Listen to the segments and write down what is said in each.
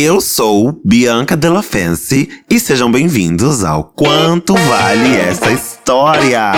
Eu sou Bianca Della Fancy e sejam bem-vindos ao Quanto Vale Essa História!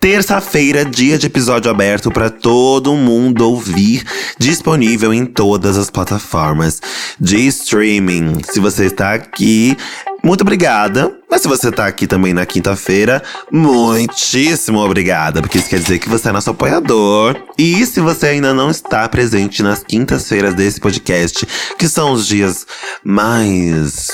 Terça-feira, dia de episódio aberto para todo mundo ouvir, disponível em todas as plataformas de streaming. Se você está aqui, muito obrigada. Mas se você tá aqui também na quinta-feira, muitíssimo obrigada, porque isso quer dizer que você é nosso apoiador. E se você ainda não está presente nas quintas-feiras desse podcast, que são os dias mais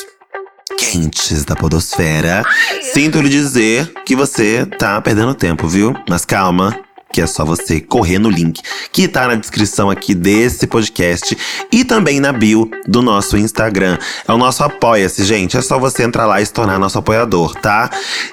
quentes da podosfera, sinto lhe dizer que você tá perdendo tempo, viu? Mas calma, que é só você correr no link que tá na descrição aqui desse podcast e também na bio do nosso Instagram. É o nosso Apoia-se, gente. É só você entrar lá e se tornar nosso apoiador, tá?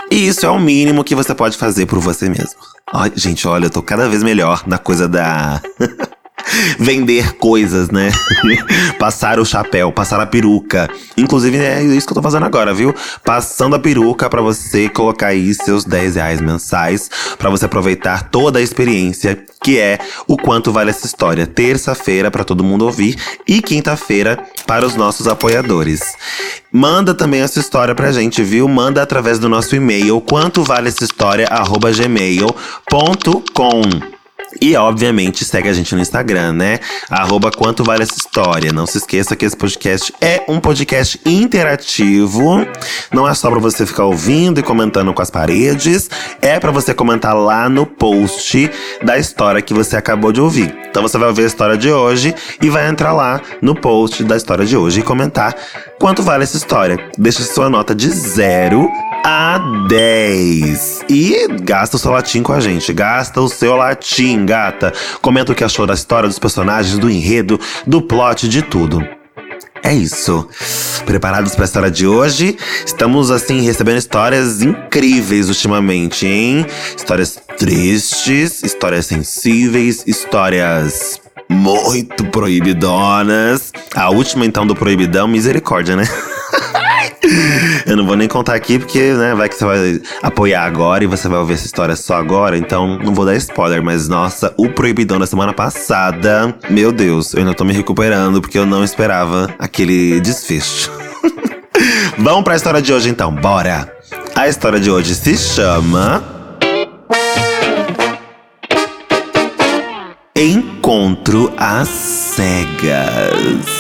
E isso é o mínimo que você pode fazer por você mesmo. Ai, gente, olha, eu tô cada vez melhor na coisa da. vender coisas, né? passar o chapéu, passar a peruca. Inclusive, é isso que eu tô fazendo agora, viu? Passando a peruca para você colocar aí seus 10 reais mensais, para você aproveitar toda a experiência que é o quanto vale essa história. Terça-feira para todo mundo ouvir e quinta-feira para os nossos apoiadores. Manda também essa história pra gente, viu? Manda através do nosso e-mail quanto vale essa história gmail.com. E, obviamente, segue a gente no Instagram, né? Arroba Quanto Vale Essa História. Não se esqueça que esse podcast é um podcast interativo. Não é só pra você ficar ouvindo e comentando com as paredes. É para você comentar lá no post da história que você acabou de ouvir. Então você vai ouvir a história de hoje e vai entrar lá no post da história de hoje e comentar quanto vale essa história. Deixa sua nota de zero a 10. E gasta o seu latim com a gente. Gasta o seu latim, gata. Comenta o que achou da história, dos personagens, do enredo, do plot, de tudo. É isso. Preparados para a história de hoje? Estamos, assim, recebendo histórias incríveis ultimamente, hein? Histórias tristes, histórias sensíveis, histórias muito proibidonas. A última, então, do Proibidão, misericórdia, né? Eu não vou nem contar aqui porque, né, vai que você vai apoiar agora e você vai ouvir essa história só agora, então não vou dar spoiler, mas nossa, o proibidão da semana passada, meu Deus, eu ainda tô me recuperando porque eu não esperava aquele desfecho. Vamos para a história de hoje então, bora. A história de hoje se chama Encontro às cegas.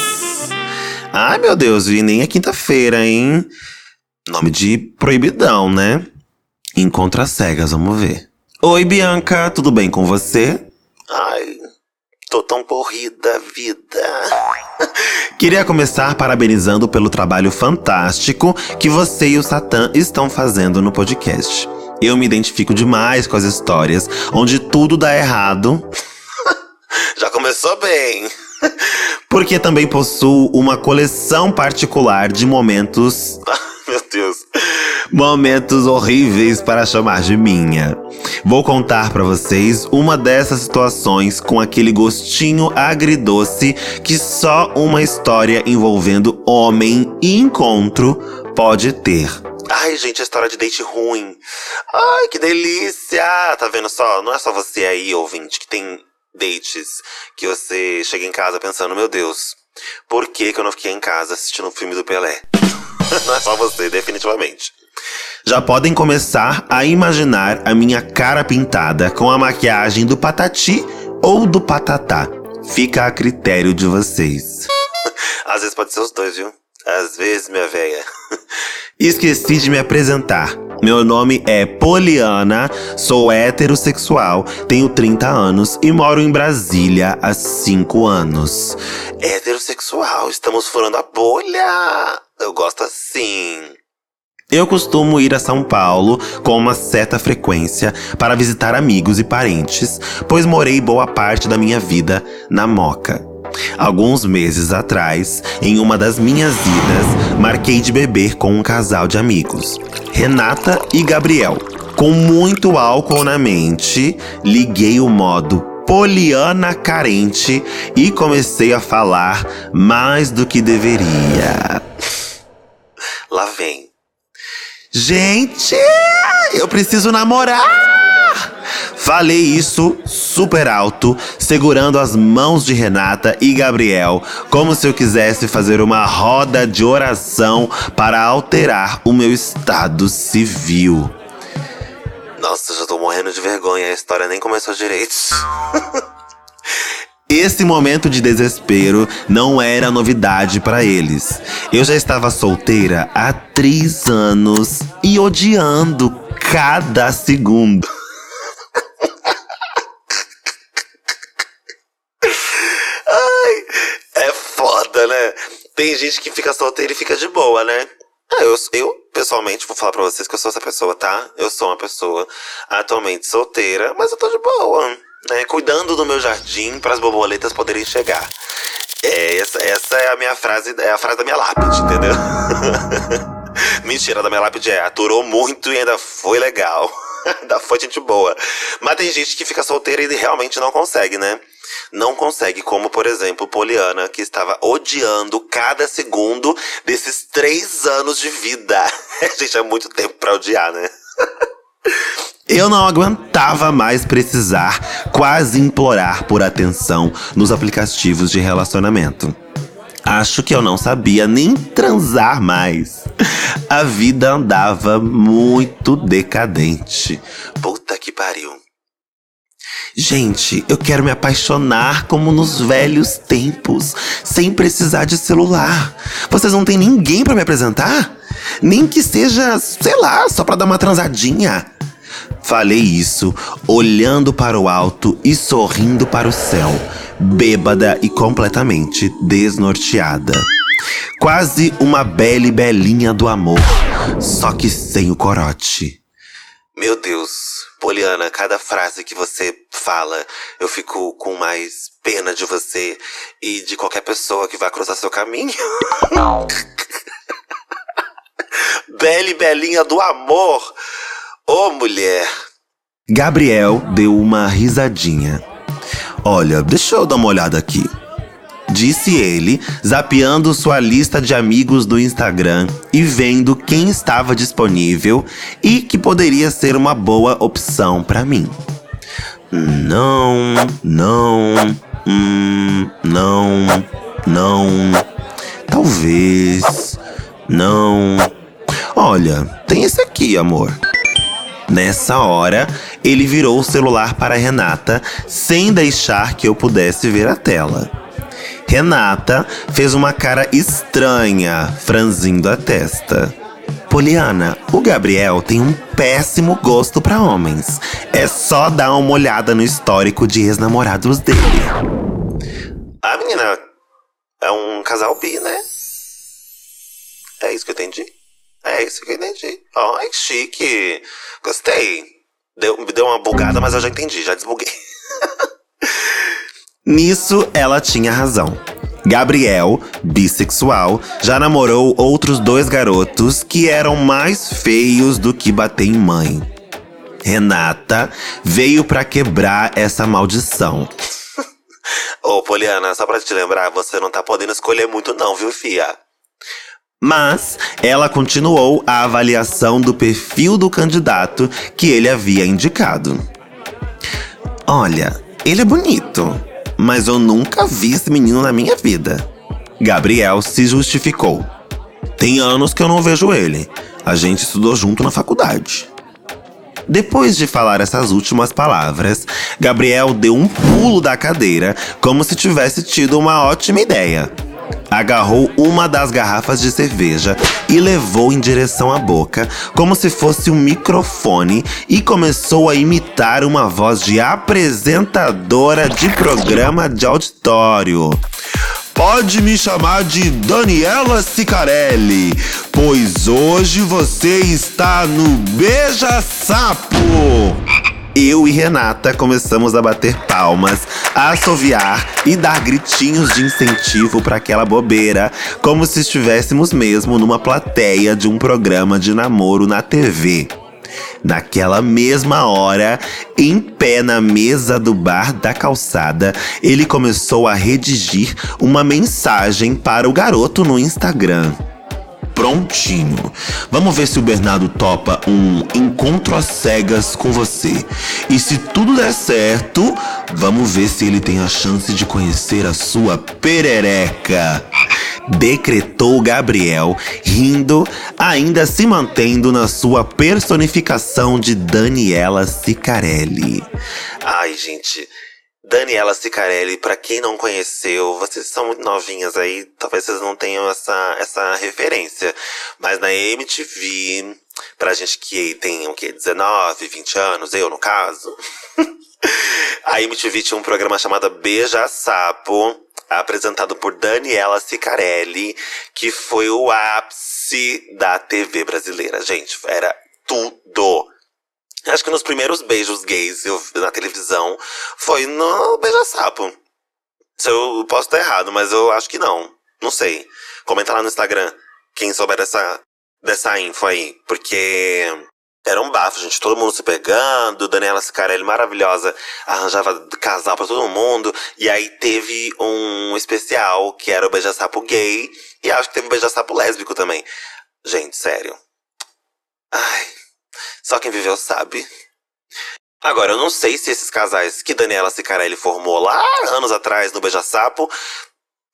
Ai, meu Deus, e nem é quinta-feira, hein? Nome de proibidão, né? Encontra cegas, vamos ver. Oi, Bianca, tudo bem com você? Ai, tô tão corrida, vida. Queria começar parabenizando pelo trabalho fantástico que você e o Satã estão fazendo no podcast. Eu me identifico demais com as histórias onde tudo dá errado. Já começou bem. Porque também possuo uma coleção particular de momentos. Meu Deus. Momentos horríveis para chamar de minha. Vou contar para vocês uma dessas situações com aquele gostinho agridoce que só uma história envolvendo homem e encontro pode ter. Ai, gente, a história de date ruim. Ai, que delícia! Tá vendo só? Não é só você aí, ouvinte, que tem dates que você chega em casa pensando, meu Deus, por que, que eu não fiquei em casa assistindo o um filme do Pelé? não é só você, definitivamente. Já podem começar a imaginar a minha cara pintada com a maquiagem do Patati ou do Patatá. Fica a critério de vocês. Às vezes pode ser os dois, viu? Às vezes, minha véia. Esqueci de me apresentar. Meu nome é Poliana, sou heterossexual, tenho 30 anos e moro em Brasília há 5 anos. Heterossexual, estamos furando a bolha! Eu gosto assim. Eu costumo ir a São Paulo com uma certa frequência para visitar amigos e parentes, pois morei boa parte da minha vida na Moca. Alguns meses atrás, em uma das minhas idas, marquei de beber com um casal de amigos, Renata e Gabriel. Com muito álcool na mente, liguei o modo Poliana carente e comecei a falar mais do que deveria. Lá vem. Gente, eu preciso namorar! Falei isso super alto, segurando as mãos de Renata e Gabriel, como se eu quisesse fazer uma roda de oração para alterar o meu estado civil. Nossa, já tô morrendo de vergonha, a história nem começou direito. Esse momento de desespero não era novidade para eles. Eu já estava solteira há três anos e odiando cada segundo. Ai, é foda, né? Tem gente que fica solteira e fica de boa, né? Ah, eu, eu, pessoalmente, vou falar pra vocês que eu sou essa pessoa, tá? Eu sou uma pessoa atualmente solteira, mas eu tô de boa, né? Cuidando do meu jardim para as borboletas poderem chegar. É, essa, essa é a minha frase, é a frase da minha lápide, entendeu? Mentira, da minha lápide é aturou muito e ainda foi legal. ainda foi gente boa. Mas tem gente que fica solteira e realmente não consegue, né? não consegue, como por exemplo Poliana, que estava odiando cada segundo desses três anos de vida. Gente, é muito tempo pra odiar, né? Eu não aguentava mais precisar, quase implorar por atenção nos aplicativos de relacionamento. Acho que eu não sabia nem transar mais. A vida andava muito decadente. Puta que pariu. Gente, eu quero me apaixonar como nos velhos tempos, sem precisar de celular. Vocês não têm ninguém para me apresentar? Nem que seja, sei lá, só para dar uma transadinha. Falei isso, olhando para o alto e sorrindo para o céu, bêbada e completamente desnorteada. Quase uma bela belinha do amor, só que sem o corote. Meu Deus, Poliana, cada frase que você fala, eu fico com mais pena de você e de qualquer pessoa que vai cruzar seu caminho. Bela e belinha do amor. Ô oh, mulher. Gabriel deu uma risadinha. Olha, deixa eu dar uma olhada aqui disse ele, zapeando sua lista de amigos do Instagram e vendo quem estava disponível e que poderia ser uma boa opção para mim. Não, não, hum, não, não, talvez, não. Olha, tem esse aqui, amor. Nessa hora, ele virou o celular para Renata sem deixar que eu pudesse ver a tela. Renata fez uma cara estranha, franzindo a testa. Poliana, o Gabriel tem um péssimo gosto para homens. É só dar uma olhada no histórico de ex-namorados dele. A menina é um casal bi, né? É isso que eu entendi. É isso que eu entendi. Ai, chique. Gostei. Deu, deu uma bugada, mas eu já entendi, já desbuguei. Nisso, ela tinha razão. Gabriel, bissexual, já namorou outros dois garotos que eram mais feios do que bater em mãe. Renata veio para quebrar essa maldição. Ô, Poliana, só pra te lembrar, você não tá podendo escolher muito não, viu, fia? Mas ela continuou a avaliação do perfil do candidato que ele havia indicado. Olha, ele é bonito mas eu nunca vi esse menino na minha vida. Gabriel se justificou. Tem anos que eu não vejo ele. A gente estudou junto na faculdade. Depois de falar essas últimas palavras, Gabriel deu um pulo da cadeira, como se tivesse tido uma ótima ideia agarrou uma das garrafas de cerveja e levou em direção à boca, como se fosse um microfone, e começou a imitar uma voz de apresentadora de programa de auditório. Pode me chamar de Daniela Sicarelli, pois hoje você está no Beija Sapo. Eu e Renata começamos a bater palmas, a assoviar e dar gritinhos de incentivo para aquela bobeira, como se estivéssemos mesmo numa plateia de um programa de namoro na TV. Naquela mesma hora, em pé na mesa do bar da calçada, ele começou a redigir uma mensagem para o garoto no Instagram. Prontinho. Vamos ver se o Bernardo topa um encontro às cegas com você. E se tudo der certo, vamos ver se ele tem a chance de conhecer a sua perereca. Decretou Gabriel, rindo, ainda se mantendo na sua personificação de Daniela Sicarelli. Ai, gente. Daniela Sicarelli, para quem não conheceu, vocês são muito novinhas aí, talvez vocês não tenham essa, essa referência. Mas na MTV, pra gente que tem o quê? 19, 20 anos, eu no caso. a MTV tinha um programa chamado Beija Sapo, apresentado por Daniela Sicarelli, que foi o ápice da TV brasileira. Gente, era tudo. Acho que nos primeiros beijos gays eu, na televisão foi no Beija-Sapo. Eu posso estar errado, mas eu acho que não. Não sei. Comenta lá no Instagram quem souber dessa, dessa info aí. Porque era um bafo, gente. Todo mundo se pegando. Daniela Sicarelli, maravilhosa, arranjava casal pra todo mundo. E aí teve um especial que era o Beija-Sapo gay. E acho que teve um Beija-Sapo lésbico também. Gente, sério. Ai. Só quem viveu sabe. Agora, eu não sei se esses casais que Daniela Sicarelli formou lá anos atrás no Beija-Sapo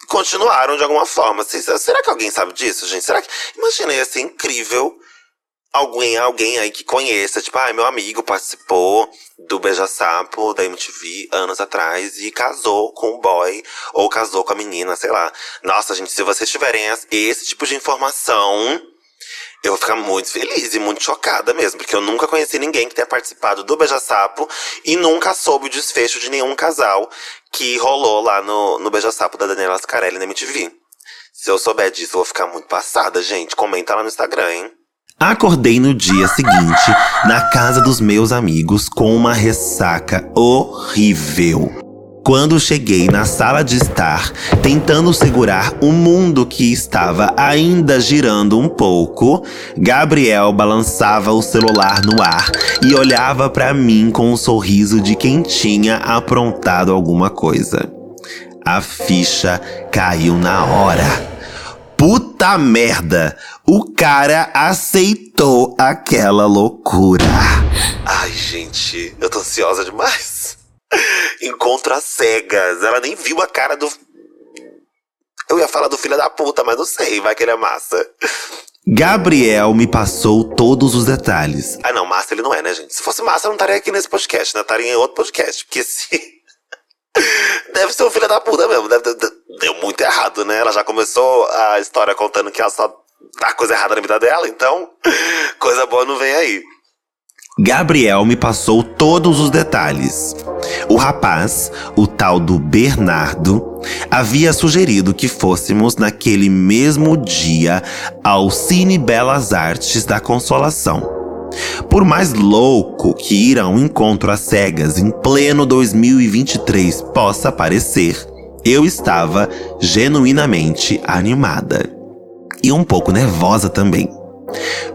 continuaram de alguma forma. Será que alguém sabe disso, gente? Será que. Imagina, ia ser incrível alguém, alguém aí que conheça. Tipo, ah, meu amigo participou do Beija-Sapo da MTV anos atrás e casou com o boy ou casou com a menina, sei lá. Nossa, gente, se vocês tiverem esse tipo de informação eu vou ficar muito feliz e muito chocada mesmo, porque eu nunca conheci ninguém que tenha participado do Beija-Sapo e nunca soube o desfecho de nenhum casal que rolou lá no, no Beija-Sapo da Daniela Scarelli na MTV. Se eu souber disso, eu vou ficar muito passada, gente. Comenta lá no Instagram, hein? Acordei no dia seguinte, na casa dos meus amigos, com uma ressaca horrível. Quando cheguei na sala de estar, tentando segurar o mundo que estava ainda girando um pouco, Gabriel balançava o celular no ar e olhava para mim com um sorriso de quem tinha aprontado alguma coisa. A ficha caiu na hora. Puta merda! O cara aceitou aquela loucura. Ai, gente, eu tô ansiosa demais. Encontro às cegas. Ela nem viu a cara do. Eu ia falar do filho da puta, mas não sei, vai que ele é massa. Gabriel me passou todos os detalhes. Ah, não, massa ele não é, né, gente? Se fosse massa, eu não estaria aqui nesse podcast, né? Eu estaria em outro podcast, porque se. Deve ser um filho da puta mesmo. Deve, deu muito errado, né? Ela já começou a história contando que ela só dá coisa errada na vida dela, então coisa boa não vem aí. Gabriel me passou todos os detalhes. O rapaz, o tal do Bernardo, havia sugerido que fôssemos naquele mesmo dia ao Cine Belas Artes da Consolação. Por mais louco que ir a um encontro às cegas em pleno 2023 possa parecer, eu estava genuinamente animada. E um pouco nervosa também.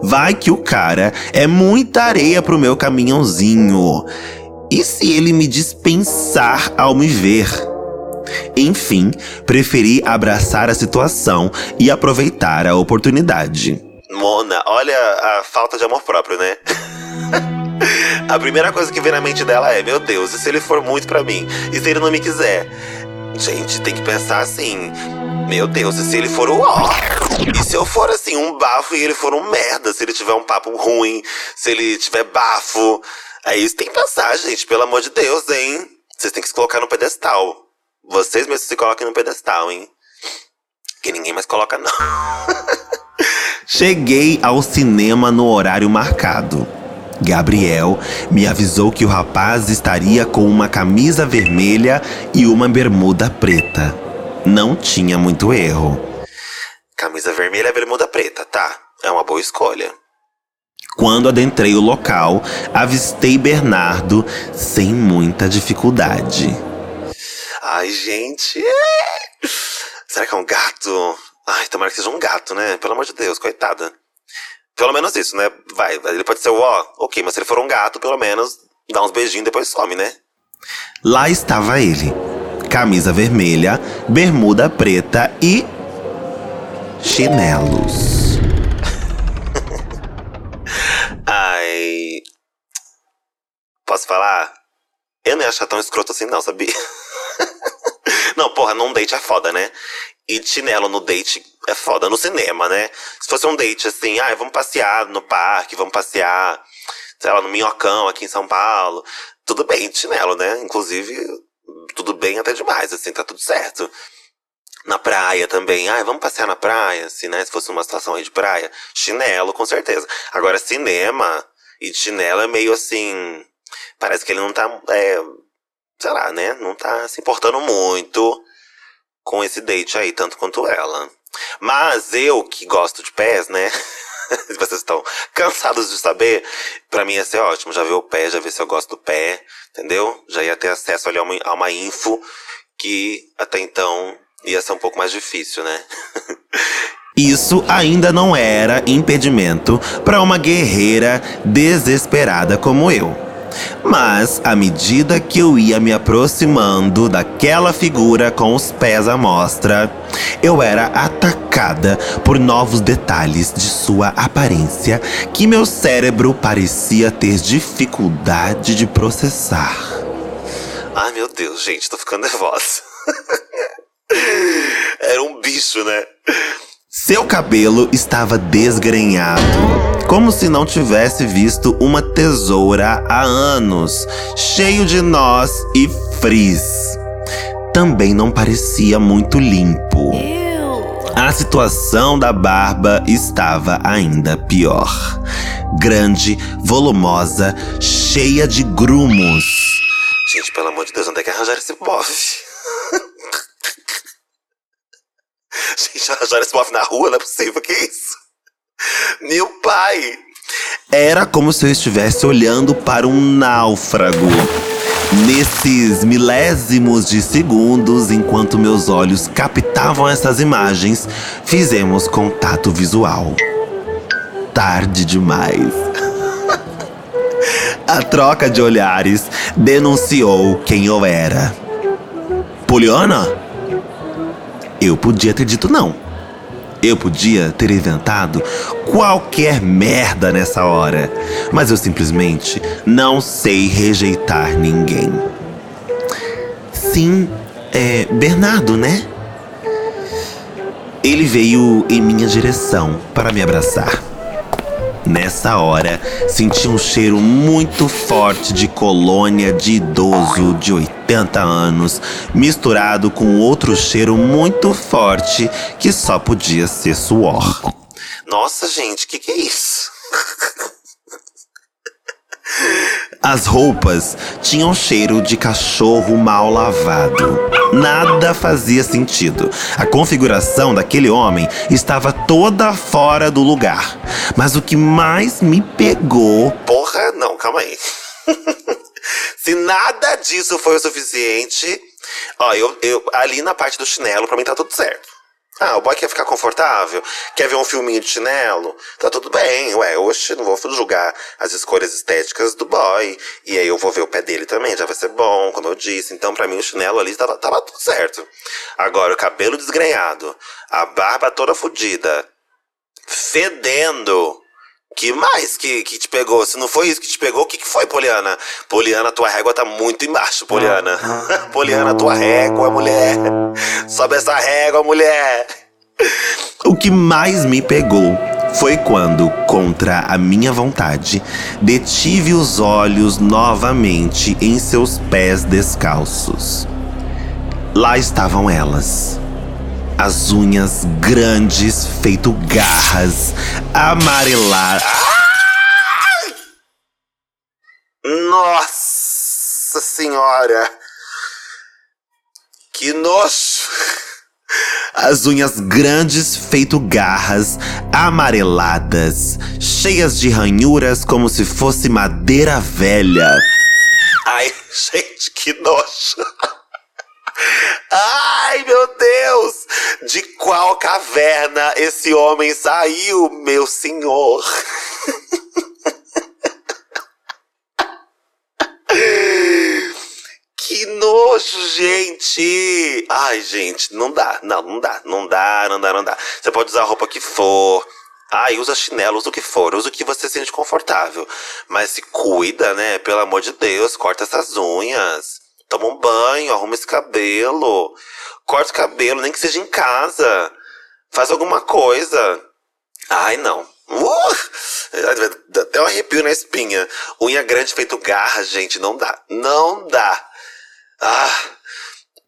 Vai que o cara é muita areia pro meu caminhãozinho. E se ele me dispensar ao me ver? Enfim, preferi abraçar a situação e aproveitar a oportunidade. Mona, olha a falta de amor próprio, né? a primeira coisa que vem na mente dela é: Meu Deus, e se ele for muito para mim? E se ele não me quiser? Gente, tem que pensar assim: Meu Deus, e se ele for o ó? E se eu for assim, um bafo e ele for um merda? Se ele tiver um papo ruim, se ele tiver bafo. Aí isso tem que pensar, gente, pelo amor de Deus, hein? Vocês têm que se colocar no pedestal. Vocês mesmos se coloquem no pedestal, hein? Que ninguém mais coloca, não. Cheguei ao cinema no horário marcado. Gabriel me avisou que o rapaz estaria com uma camisa vermelha e uma bermuda preta. Não tinha muito erro. Camisa vermelha bermuda preta, tá? É uma boa escolha. Quando adentrei o local, avistei Bernardo sem muita dificuldade. Ai, gente. Será que é um gato? Ai, tomara que seja um gato, né? Pelo amor de Deus, coitada. Pelo menos isso, né? Vai, ele pode ser o ó, ok, mas se ele for um gato, pelo menos dá uns beijinhos e depois some, né? Lá estava ele. Camisa vermelha, bermuda preta e. chinelos. Ai. Posso falar? Eu não ia achar tão escroto assim, não, sabia? não, porra, num date é foda, né? E chinelo no date é foda. No cinema, né? Se fosse um date assim, ah, vamos passear no parque, vamos passear, sei lá, no Minhocão aqui em São Paulo. Tudo bem de chinelo, né? Inclusive, tudo bem até demais, assim, tá tudo certo. Na praia também. Ah, vamos passear na praia, assim, né? Se fosse uma situação aí de praia. Chinelo, com certeza. Agora, cinema e chinelo é meio assim. Parece que ele não tá. É, sei lá, né? Não tá se importando muito com esse date aí, tanto quanto ela. Mas eu, que gosto de pés, né? Vocês estão cansados de saber? Pra mim ia ser ótimo. Já ver o pé, já ver se eu gosto do pé, entendeu? Já ia ter acesso ali a uma, a uma info que até então ia ser um pouco mais difícil, né? Isso ainda não era impedimento para uma guerreira desesperada como eu. Mas, à medida que eu ia me aproximando daquela figura com os pés à mostra, eu era atacada por novos detalhes de sua aparência que meu cérebro parecia ter dificuldade de processar. Ai meu Deus, gente, tô ficando nervosa. Era um bicho, né? Seu cabelo estava desgrenhado, como se não tivesse visto uma tesoura há anos, cheio de nós e frizz. Também não parecia muito limpo. A situação da barba estava ainda pior. Grande, volumosa, cheia de grumos. Gente, pelo amor de Deus, onde é que arranjar esse bofe? Gente, arranjaram esse bofe na rua? Não é possível, que isso? Meu pai! Era como se eu estivesse olhando para um náufrago. Nesses milésimos de segundos, enquanto meus olhos captavam essas imagens, fizemos contato visual. Tarde demais. A troca de olhares denunciou quem eu era. Poliana? Eu podia ter dito não. Eu podia ter inventado qualquer merda nessa hora, mas eu simplesmente não sei rejeitar ninguém. Sim, é Bernardo, né? Ele veio em minha direção para me abraçar. Nessa hora, senti um cheiro muito forte de colônia de idoso de 80 anos, misturado com outro cheiro muito forte que só podia ser suor. Nossa, gente, que que é isso? As roupas tinham cheiro de cachorro mal lavado. Nada fazia sentido. A configuração daquele homem estava toda fora do lugar. Mas o que mais me pegou. Porra, não, calma aí. Se nada disso foi o suficiente. Ó, eu, eu ali na parte do chinelo, pra mim tá tudo certo. Ah, o boy quer ficar confortável? Quer ver um filminho de chinelo? Tá tudo bem, ué, hoje não vou julgar as escolhas estéticas do boy. E aí eu vou ver o pé dele também, já vai ser bom, como eu disse. Então, pra mim, o chinelo ali tava, tava tudo certo. Agora, o cabelo desgrenhado, a barba toda fodida, fedendo. Que mais que, que te pegou? Se não foi isso que te pegou, o que, que foi, Poliana? Poliana, tua régua tá muito embaixo, Poliana. Poliana, tua régua, mulher. Sobe essa régua, mulher. O que mais me pegou foi quando, contra a minha vontade, detive os olhos novamente em seus pés descalços. Lá estavam elas as unhas grandes, feito garras, amarelar. Nossa Senhora! Que nojo! As unhas grandes, feito garras, amareladas, cheias de ranhuras como se fosse madeira velha. Ai, gente, que nojo! Ai, meu Deus! De qual caverna esse homem saiu, meu senhor? que nojo, gente! Ai, gente, não dá, não, não dá, não dá, não dá, não dá. Você pode usar a roupa que for. Ai, usa chinelo, usa o que for, usa o que você sente confortável. Mas se cuida, né? Pelo amor de Deus, corta essas unhas. Toma um banho, arruma esse cabelo. Corta o cabelo, nem que seja em casa. Faz alguma coisa. Ai, não. Uh! Até um arrepio na espinha. Unha grande feito garra, gente. Não dá. Não dá. Ah.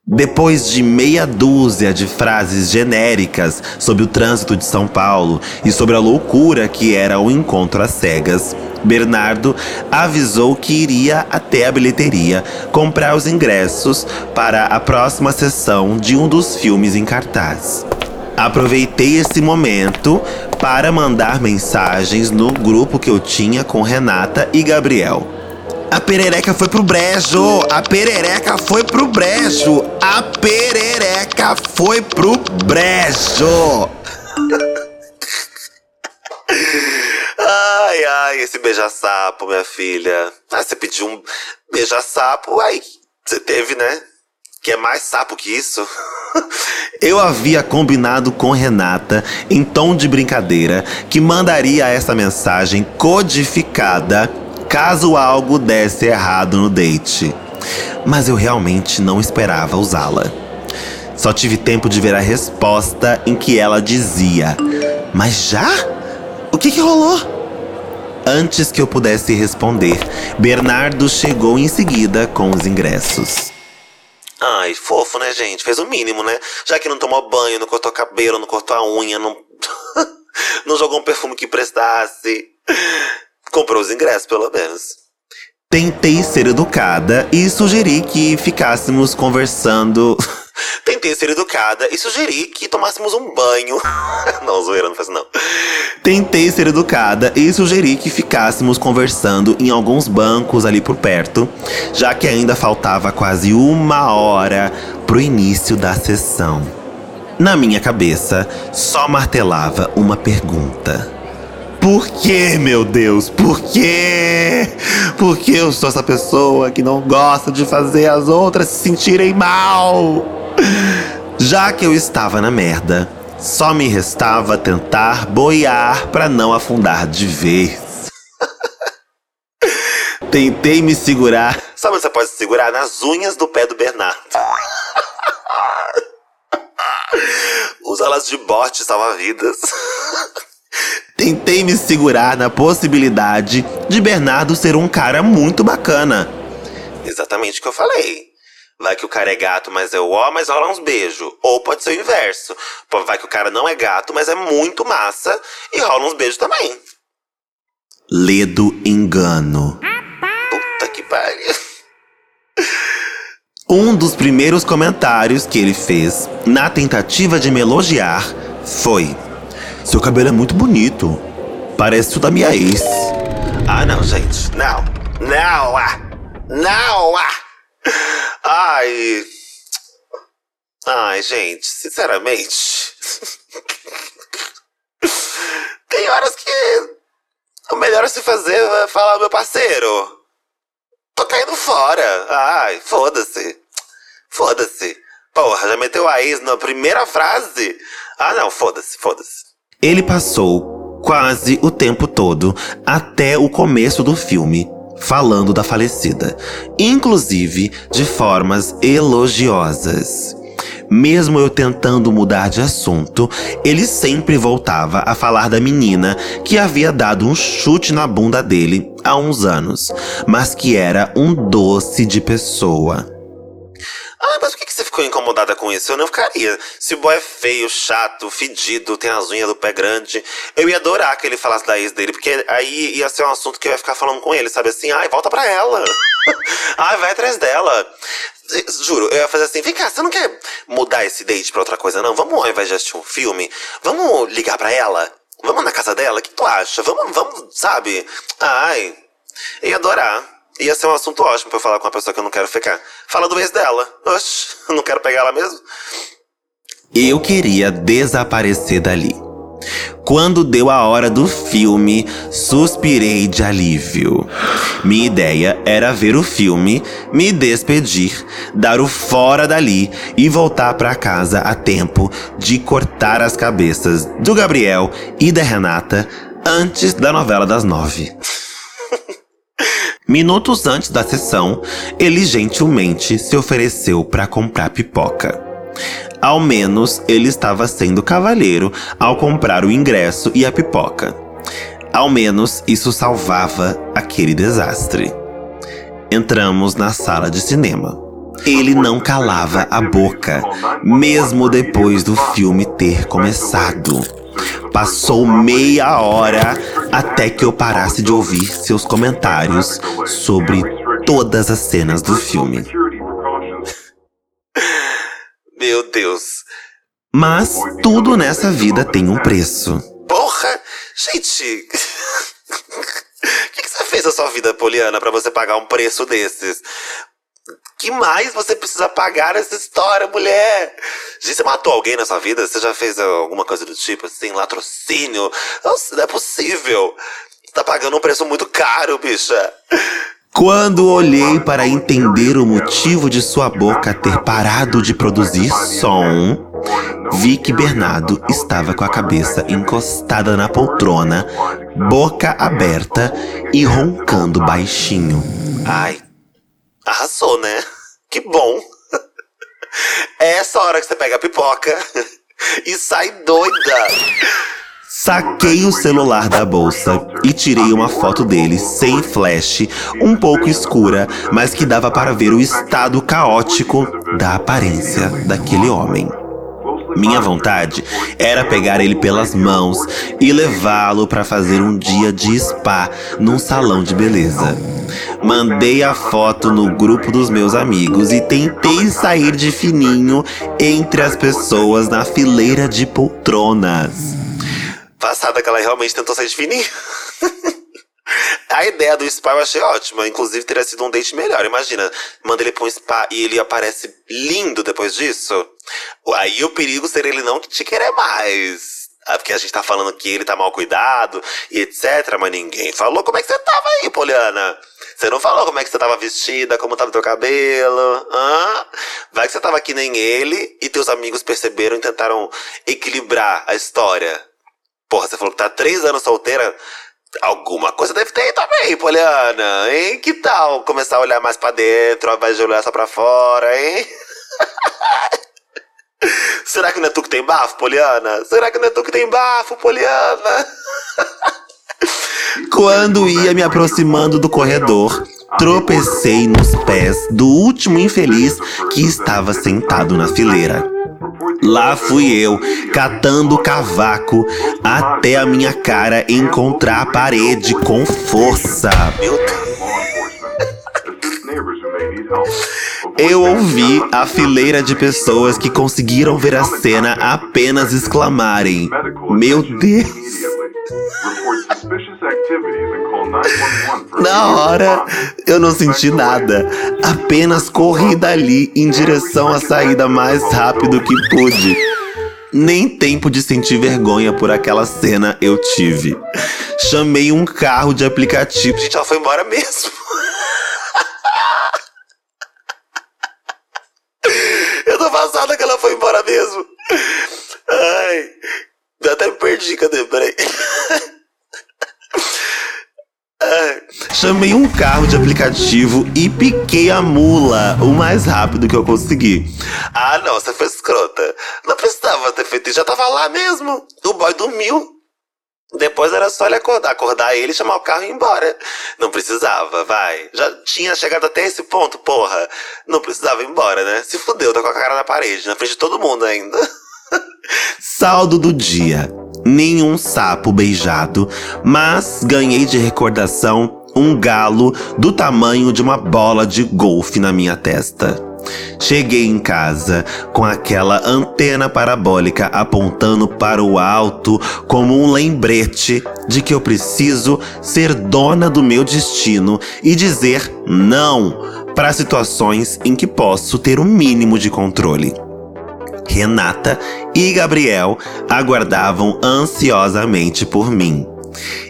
Depois de meia dúzia de frases genéricas sobre o trânsito de São Paulo e sobre a loucura que era o encontro às cegas, Bernardo avisou que iria até a bilheteria comprar os ingressos para a próxima sessão de um dos filmes em cartaz. Aproveitei esse momento para mandar mensagens no grupo que eu tinha com Renata e Gabriel. A perereca foi pro brejo! A perereca foi pro brejo! A perereca foi pro brejo! Ai, esse beija-sapo, minha filha. Ah, você pediu um beija-sapo, aí você teve, né? Que é mais sapo que isso. Eu havia combinado com Renata, em tom de brincadeira, que mandaria essa mensagem codificada caso algo desse errado no date. Mas eu realmente não esperava usá-la. Só tive tempo de ver a resposta em que ela dizia: Mas já? O que, que rolou? Antes que eu pudesse responder, Bernardo chegou em seguida com os ingressos. Ai, fofo, né, gente? Fez o mínimo, né? Já que não tomou banho, não cortou cabelo, não cortou a unha, não. não jogou um perfume que prestasse. Comprou os ingressos, pelo menos. Tentei ser educada e sugeri que ficássemos conversando. Tentei ser educada e sugeri que tomássemos um banho. não, zoeira, não faz não. Tentei ser educada e sugeri que ficássemos conversando em alguns bancos ali por perto, já que ainda faltava quase uma hora pro início da sessão. Na minha cabeça, só martelava uma pergunta. Por que, meu Deus? Por quê? Por que eu sou essa pessoa que não gosta de fazer as outras se sentirem mal? Já que eu estava na merda, só me restava tentar boiar para não afundar de vez. Tentei me segurar. Sabe onde você pode se segurar? Nas unhas do pé do Bernardo. Usa elas de bote salva-vidas. Tentei me segurar na possibilidade de Bernardo ser um cara muito bacana. Exatamente o que eu falei. Vai que o cara é gato, mas é o ó, mas rola uns beijos. Ou pode ser o inverso. Vai que o cara não é gato, mas é muito massa e rola uns beijos também. Ledo engano. Puta que pariu. Um dos primeiros comentários que ele fez na tentativa de me elogiar foi: seu cabelo é muito bonito. Parece o da minha ex. Ah, não, gente. Não. Não, ah. Não, ah. Ai. Ai, gente, sinceramente. Tem horas que o melhor a se fazer é falar, meu parceiro. Tô caindo fora. Ai, foda-se. Foda-se. Porra, já meteu a ex na primeira frase? Ah, não, foda-se, foda-se. Ele passou quase o tempo todo até o começo do filme falando da falecida, inclusive de formas elogiosas. Mesmo eu tentando mudar de assunto, ele sempre voltava a falar da menina que havia dado um chute na bunda dele há uns anos, mas que era um doce de pessoa. Ah, mas por que você ficou incomodada com isso? Eu não ficaria. Se o boy é feio, chato, fedido, tem as unhas do pé grande, eu ia adorar que ele falasse da ex dele, porque aí ia ser um assunto que eu ia ficar falando com ele, sabe assim? Ai, volta pra ela. Ai, vai atrás dela. Juro, eu ia fazer assim, vem cá, você não quer mudar esse date pra outra coisa, não? Vamos, ao invés de assistir um filme, vamos ligar pra ela? Vamos na casa dela? O que tu acha? Vamos, vamos, sabe? Ai, eu ia adorar. Ia ser um assunto ótimo pra eu falar com uma pessoa que eu não quero ficar. Fala do ex dela. Oxe, não quero pegar ela mesmo. Eu queria desaparecer dali. Quando deu a hora do filme, suspirei de alívio. Minha ideia era ver o filme, me despedir, dar o fora dali e voltar para casa a tempo de cortar as cabeças do Gabriel e da Renata antes da novela das nove. Minutos antes da sessão, ele gentilmente se ofereceu para comprar pipoca. Ao menos ele estava sendo cavalheiro ao comprar o ingresso e a pipoca. Ao menos isso salvava aquele desastre. Entramos na sala de cinema. Ele não calava a boca, mesmo depois do filme ter começado. Passou meia hora até que eu parasse de ouvir seus comentários sobre todas as cenas do filme. Meu Deus. Mas tudo nessa vida tem um preço. Porra! Gente. O que, que você fez na sua vida, Poliana, para você pagar um preço desses? Que mais você precisa pagar nessa história, mulher? Gente, você matou alguém na sua vida? Você já fez alguma coisa do tipo, assim, latrocínio? Não é possível. Você tá pagando um preço muito caro, bicha. Quando olhei para entender o motivo de sua boca ter parado de produzir som, vi que Bernardo estava com a cabeça encostada na poltrona, boca aberta e roncando baixinho. Ai, arrasou, né? Que bom! É essa hora que você pega a pipoca e sai doida. Saquei o celular da bolsa e tirei uma foto dele sem flash, um pouco escura, mas que dava para ver o estado caótico da aparência daquele homem. Minha vontade era pegar ele pelas mãos e levá-lo para fazer um dia de spa num salão de beleza. Mandei a foto no grupo dos meus amigos e tentei sair de fininho entre as pessoas na fileira de poltronas. Passada que ela realmente tentou sair de fininho. A ideia do spa eu achei ótima. Inclusive, teria sido um date melhor. Imagina, manda ele pra um spa e ele aparece lindo depois disso. Aí o perigo seria ele não te querer mais. Ah, porque a gente tá falando que ele tá mal cuidado e etc. Mas ninguém falou como é que você tava aí, Poliana. Você não falou como é que você tava vestida, como tava teu cabelo. Hã? Vai que você tava que nem ele e teus amigos perceberam e tentaram equilibrar a história. Porra, você falou que tá três anos solteira. Alguma coisa deve ter também, Poliana, hein? Que tal começar a olhar mais pra dentro ao invés de olhar só pra fora, hein? Será que não é tu que tem bafo, Poliana? Será que não é tu que tem bafo, Poliana? Quando ia me aproximando do corredor, tropecei nos pés do último infeliz que estava sentado na fileira. Lá fui eu, catando cavaco até a minha cara encontrar a parede com força. Meu Deus. Eu ouvi a fileira de pessoas que conseguiram ver a cena apenas exclamarem: Meu Deus! Na hora, eu não senti nada. Apenas corri dali em direção à saída mais rápido que pude. Nem tempo de sentir vergonha por aquela cena eu tive. Chamei um carro de aplicativo. Gente, ela foi embora mesmo. eu tô passada que ela foi embora mesmo. Ai, até me perdi, cadê? Peraí. Chamei um carro de aplicativo e piquei a mula o mais rápido que eu consegui. Ah, não, você foi escrota. Não precisava ter feito isso, já tava lá mesmo. O boy dormiu. Depois era só ele acordar, acordar ele, chamar o carro e ir embora. Não precisava, vai. Já tinha chegado até esse ponto, porra. Não precisava ir embora, né? Se fudeu, tá com a cara na parede, na frente de todo mundo ainda. Saldo do dia nenhum sapo beijado, mas ganhei de recordação um galo do tamanho de uma bola de golfe na minha testa. Cheguei em casa com aquela antena parabólica apontando para o alto como um lembrete de que eu preciso ser dona do meu destino e dizer não para situações em que posso ter o um mínimo de controle. Renata e Gabriel aguardavam ansiosamente por mim.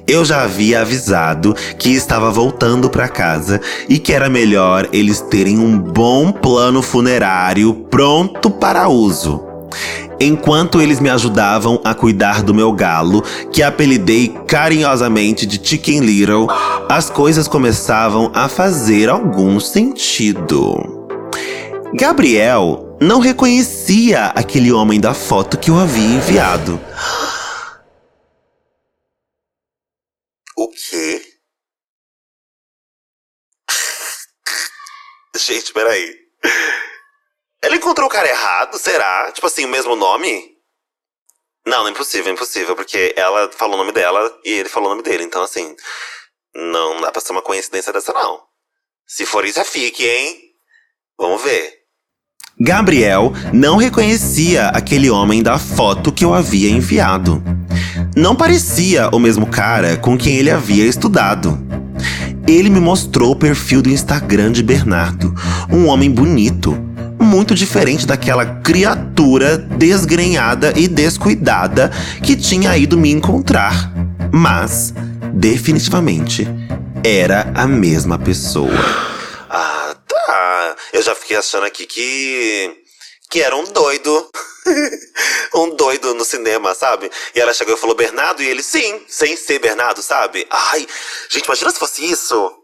Eu já havia avisado que estava voltando para casa e que era melhor eles terem um bom plano funerário pronto para uso. Enquanto eles me ajudavam a cuidar do meu galo, que apelidei carinhosamente de Chicken Little, as coisas começavam a fazer algum sentido. Gabriel não reconhecia aquele homem da foto que eu havia enviado. O quê? Gente, peraí. Ele encontrou o cara errado, será? Tipo assim, o mesmo nome? Não, não é impossível, é impossível, porque ela falou o nome dela e ele falou o nome dele. Então, assim, não dá pra ser uma coincidência dessa, não. Se for isso, é fique, hein? Vamos ver. Gabriel não reconhecia aquele homem da foto que eu havia enviado. Não parecia o mesmo cara com quem ele havia estudado. Ele me mostrou o perfil do Instagram de Bernardo, um homem bonito, muito diferente daquela criatura desgrenhada e descuidada que tinha ido me encontrar. Mas, definitivamente, era a mesma pessoa. Ah, tá. Eu já fiquei achando aqui que. Que era um doido. um doido no cinema, sabe? E ela chegou e falou Bernardo, e ele, sim, sem ser Bernardo, sabe? Ai, gente, imagina se fosse isso.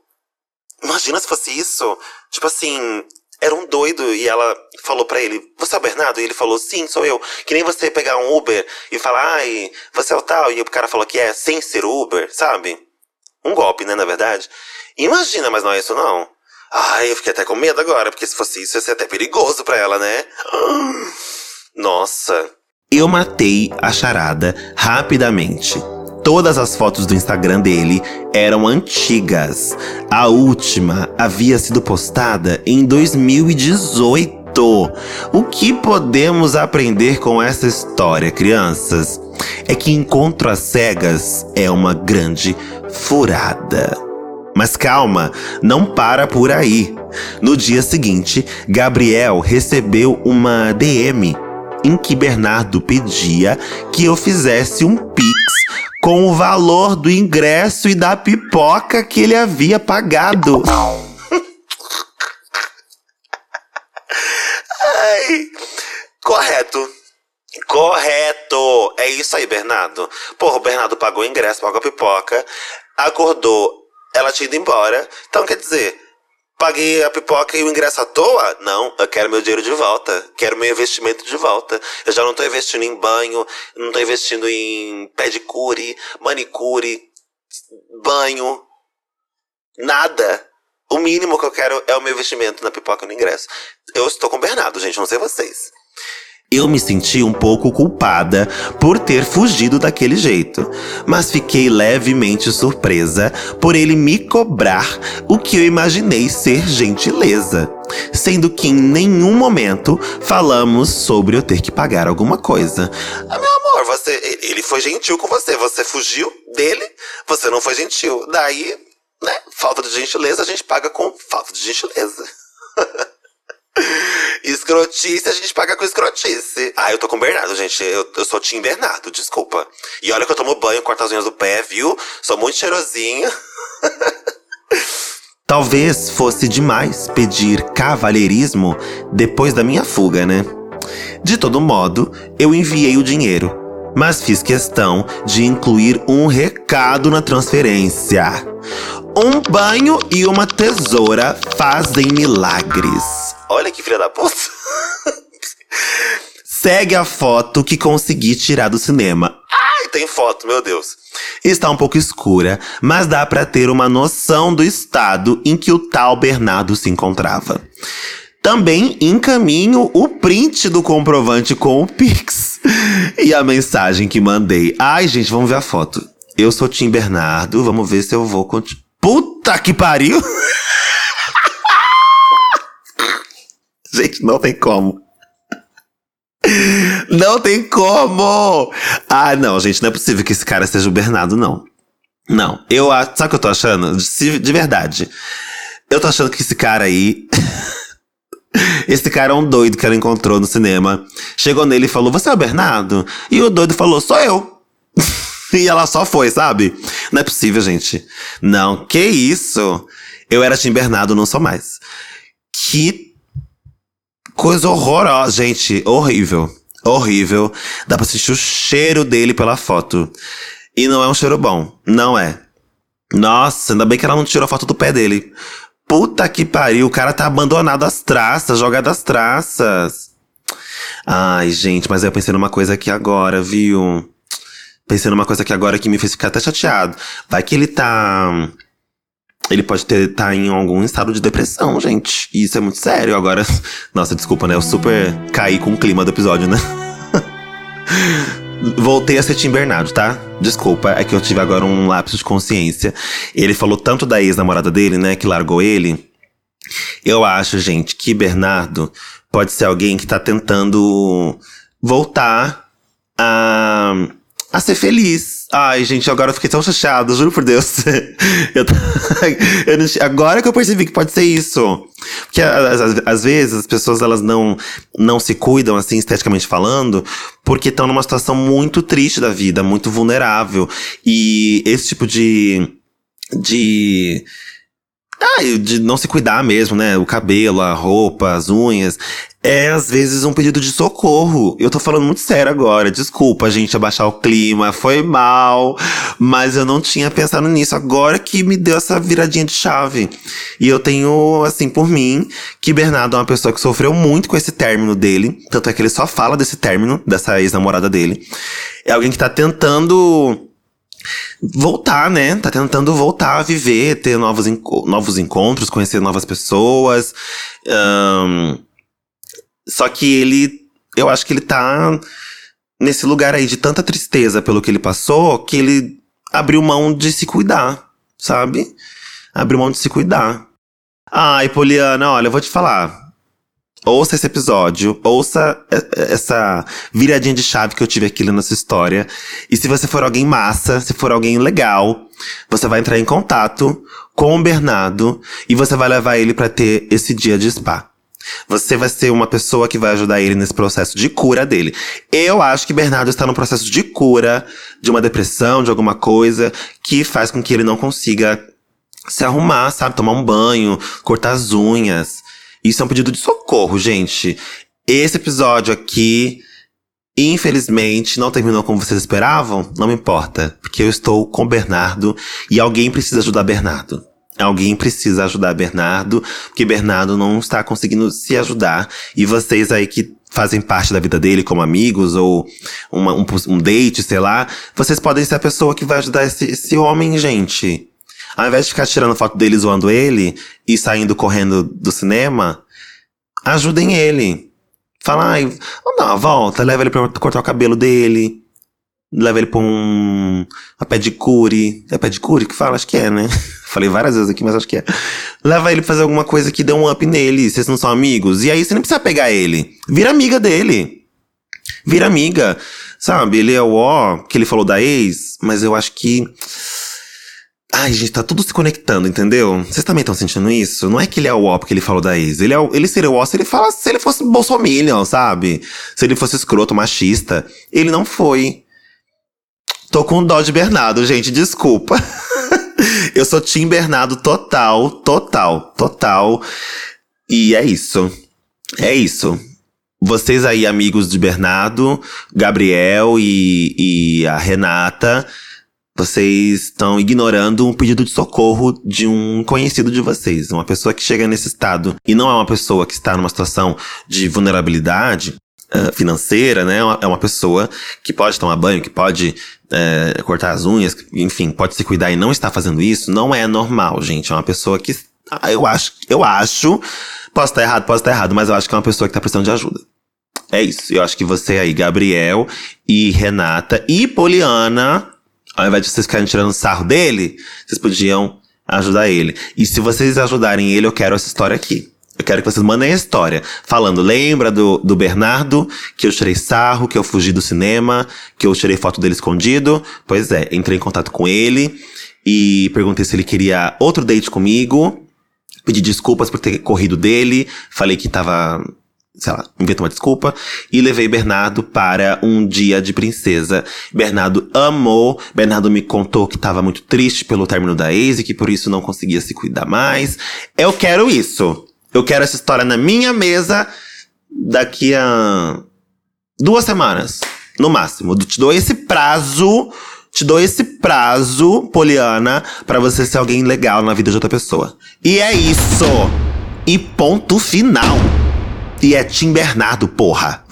Imagina se fosse isso. Tipo assim, era um doido e ela falou para ele: Você é o Bernardo? E ele falou: Sim, sou eu. Que nem você pegar um Uber e falar: Ai, você é o tal. E o cara falou que é sem ser Uber, sabe? Um golpe, né, na verdade. Imagina, mas não é isso não. Ai, eu fiquei até com medo agora, porque se fosse isso ia ser até perigoso para ela, né? Nossa. Eu matei a charada rapidamente. Todas as fotos do Instagram dele eram antigas. A última havia sido postada em 2018. O que podemos aprender com essa história, crianças? É que encontro às cegas é uma grande furada. Mas calma, não para por aí. No dia seguinte, Gabriel recebeu uma DM em que Bernardo pedia que eu fizesse um pix com o valor do ingresso e da pipoca que ele havia pagado. Ai, correto. Correto! É isso aí, Bernardo. Porra, o Bernardo pagou o ingresso, pagou a pipoca, acordou, ela tinha ido embora. Então, quer dizer, Paguei a pipoca e o ingresso à toa? Não, eu quero meu dinheiro de volta. Quero meu investimento de volta. Eu já não tô investindo em banho, não tô investindo em pedicure, manicure, banho. Nada. O mínimo que eu quero é o meu investimento na pipoca e no ingresso. Eu estou com o Bernardo, gente, não sei vocês. Eu me senti um pouco culpada por ter fugido daquele jeito, mas fiquei levemente surpresa por ele me cobrar o que eu imaginei ser gentileza, sendo que em nenhum momento falamos sobre eu ter que pagar alguma coisa. Ah, meu amor, você, ele foi gentil com você, você fugiu dele, você não foi gentil. Daí, né, falta de gentileza, a gente paga com falta de gentileza. Escrotice, a gente paga com escrotice. Ah, eu tô com Bernardo, gente. Eu, eu sou Tim Bernardo, desculpa. E olha que eu tomo banho, corto as unhas do pé, viu? Sou muito cheirosinho. Talvez fosse demais pedir cavalheirismo depois da minha fuga, né? De todo modo, eu enviei o dinheiro, mas fiz questão de incluir um recado na transferência. Um banho e uma tesoura fazem milagres. Olha que filha da puta. Segue a foto que consegui tirar do cinema. Ai, tem foto, meu Deus. Está um pouco escura, mas dá para ter uma noção do estado em que o tal Bernardo se encontrava. Também encaminho o print do comprovante com o Pix e a mensagem que mandei. Ai, gente, vamos ver a foto. Eu sou Tim Bernardo, vamos ver se eu vou continuar. Puta que pariu! Gente, não tem como. Não tem como! Ah, não, gente, não é possível que esse cara seja o Bernardo, não. Não, eu acho. Sabe o que eu tô achando? De, de verdade. Eu tô achando que esse cara aí. Esse cara é um doido que ela encontrou no cinema. Chegou nele e falou: Você é o Bernardo? E o doido falou: Sou eu. E ela só foi, sabe? Não é possível, gente. Não, que isso? Eu era Tim Bernardo, não sou mais. Que coisa horrorosa, gente. Horrível. Horrível. Dá pra sentir o cheiro dele pela foto. E não é um cheiro bom. Não é. Nossa, ainda bem que ela não tirou a foto do pé dele. Puta que pariu, o cara tá abandonado às traças, jogado às traças. Ai, gente, mas eu pensei numa coisa aqui agora, viu? Pensei numa coisa aqui agora que me fez ficar até chateado. Vai que ele tá. Ele pode ter tá em algum estado de depressão, gente. E isso é muito sério. Agora. Nossa, desculpa, né? Eu super caí com o clima do episódio, né? Voltei a ser Tim Bernardo, tá? Desculpa, é que eu tive agora um lapso de consciência. Ele falou tanto da ex-namorada dele, né, que largou ele. Eu acho, gente, que Bernardo pode ser alguém que tá tentando voltar a a ser feliz. Ai, gente, agora eu fiquei tão chateado, juro por Deus. eu, eu não, agora que eu percebi que pode ser isso. Porque às, vezes as pessoas elas não, não se cuidam, assim, esteticamente falando, porque estão numa situação muito triste da vida, muito vulnerável. E esse tipo de. de ah, de não se cuidar mesmo, né? O cabelo, a roupa, as unhas. É às vezes um pedido de socorro. Eu tô falando muito sério agora. Desculpa, gente, abaixar o clima. Foi mal. Mas eu não tinha pensado nisso. Agora que me deu essa viradinha de chave. E eu tenho, assim, por mim, que Bernardo é uma pessoa que sofreu muito com esse término dele. Tanto é que ele só fala desse término, dessa ex-namorada dele. É alguém que tá tentando voltar, né? Tá tentando voltar a viver, ter novos, enco novos encontros, conhecer novas pessoas. Um, só que ele, eu acho que ele tá nesse lugar aí de tanta tristeza pelo que ele passou, que ele abriu mão de se cuidar, sabe? Abriu mão de se cuidar. Ai, Poliana, olha, eu vou te falar. Ouça esse episódio, ouça essa viradinha de chave que eu tive aqui nessa história. E se você for alguém massa, se for alguém legal, você vai entrar em contato com o Bernardo e você vai levar ele para ter esse dia de spa. Você vai ser uma pessoa que vai ajudar ele nesse processo de cura dele. Eu acho que Bernardo está no processo de cura de uma depressão, de alguma coisa que faz com que ele não consiga se arrumar, sabe? Tomar um banho, cortar as unhas. Isso é um pedido de socorro, gente. Esse episódio aqui, infelizmente, não terminou como vocês esperavam. Não me importa, porque eu estou com Bernardo e alguém precisa ajudar Bernardo. Alguém precisa ajudar Bernardo, porque Bernardo não está conseguindo se ajudar. E vocês aí que fazem parte da vida dele como amigos ou uma, um, um date, sei lá, vocês podem ser a pessoa que vai ajudar esse, esse homem, gente. Ao invés de ficar tirando foto dele zoando ele e saindo correndo do cinema, ajudem ele. Fala, ai, vamos dar uma volta, leva ele pra cortar o cabelo dele. Leva ele pra um. Uma pedicure. É pedicure que fala? Acho que é, né? Falei várias vezes aqui, mas acho que é. Leva ele pra fazer alguma coisa que dê um up nele. Vocês não são amigos. E aí você não precisa pegar ele. Vira amiga dele. Vira amiga. Sabe? Ele é o ó, que ele falou da ex, mas eu acho que. Ai, gente, tá tudo se conectando, entendeu? Vocês também estão sentindo isso? Não é que ele é o ó porque ele falou da ex. Ele, é o, ele seria o ó se ele, fala, se ele fosse bolsominion, sabe? Se ele fosse escroto, machista. Ele não foi. Tô com dó de Bernardo, gente, desculpa. eu sou Tim Bernardo total, total, total. E é isso. É isso. Vocês aí, amigos de Bernardo, Gabriel e, e a Renata, vocês estão ignorando um pedido de socorro de um conhecido de vocês. Uma pessoa que chega nesse estado e não é uma pessoa que está numa situação de vulnerabilidade, Uh, financeira, né? É uma pessoa que pode tomar banho, que pode é, cortar as unhas, enfim, pode se cuidar e não está fazendo isso, não é normal, gente. É uma pessoa que. Ah, eu acho, eu acho. Posso estar errado, posso estar errado, mas eu acho que é uma pessoa que está precisando de ajuda. É isso. Eu acho que você aí, Gabriel e Renata e Poliana, ao invés de vocês ficarem tirando sarro dele, vocês podiam ajudar ele. E se vocês ajudarem ele, eu quero essa história aqui. Eu quero que vocês mandem a história. Falando, lembra do, do Bernardo, que eu tirei sarro, que eu fugi do cinema, que eu tirei foto dele escondido? Pois é, entrei em contato com ele e perguntei se ele queria outro date comigo. Pedi desculpas por ter corrido dele, falei que tava sei lá, inventou uma desculpa e levei Bernardo para um dia de princesa. Bernardo amou, Bernardo me contou que estava muito triste pelo término da ex e que por isso não conseguia se cuidar mais. Eu quero isso. Eu quero essa história na minha mesa daqui a duas semanas, no máximo. Te dou esse prazo, te dou esse prazo, Poliana, para você ser alguém legal na vida de outra pessoa. E é isso. E ponto final. E é Tim Bernardo, porra.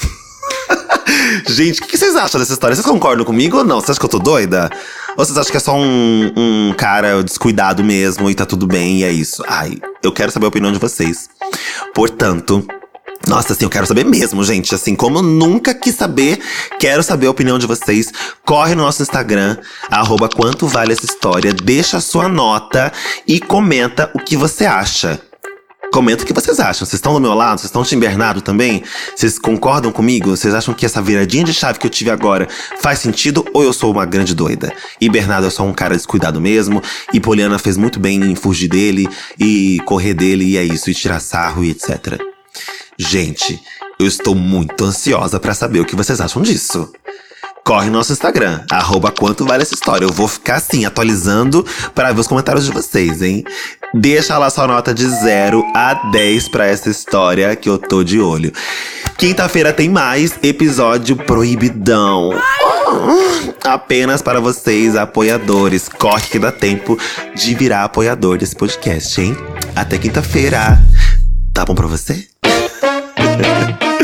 Gente, o que, vocês acham dessa história? Vocês concordam comigo ou não? Vocês acham que eu tô doida? Ou vocês acham que é só um, um cara descuidado mesmo e tá tudo bem e é isso? Ai, eu quero saber a opinião de vocês. Portanto, nossa, assim, eu quero saber mesmo, gente. Assim, como eu nunca quis saber, quero saber a opinião de vocês. Corre no nosso Instagram, arroba quanto vale essa história, deixa a sua nota e comenta o que você acha. Comenta o que vocês acham. Vocês estão do meu lado? Vocês estão Tim Bernardo também? Vocês concordam comigo? Vocês acham que essa viradinha de chave que eu tive agora faz sentido ou eu sou uma grande doida? E Bernardo é só um cara descuidado mesmo. E Poliana fez muito bem em fugir dele e correr dele e é isso, e tirar sarro e etc. Gente, eu estou muito ansiosa para saber o que vocês acham disso corre no nosso Instagram, arroba quanto vale essa história. Eu vou ficar assim, atualizando para ver os comentários de vocês, hein? Deixa lá sua nota de 0 a 10 para essa história que eu tô de olho. Quinta-feira tem mais episódio proibidão. apenas para vocês, apoiadores. Corre que dá tempo de virar apoiador desse podcast, hein? Até quinta-feira. Tá bom pra você?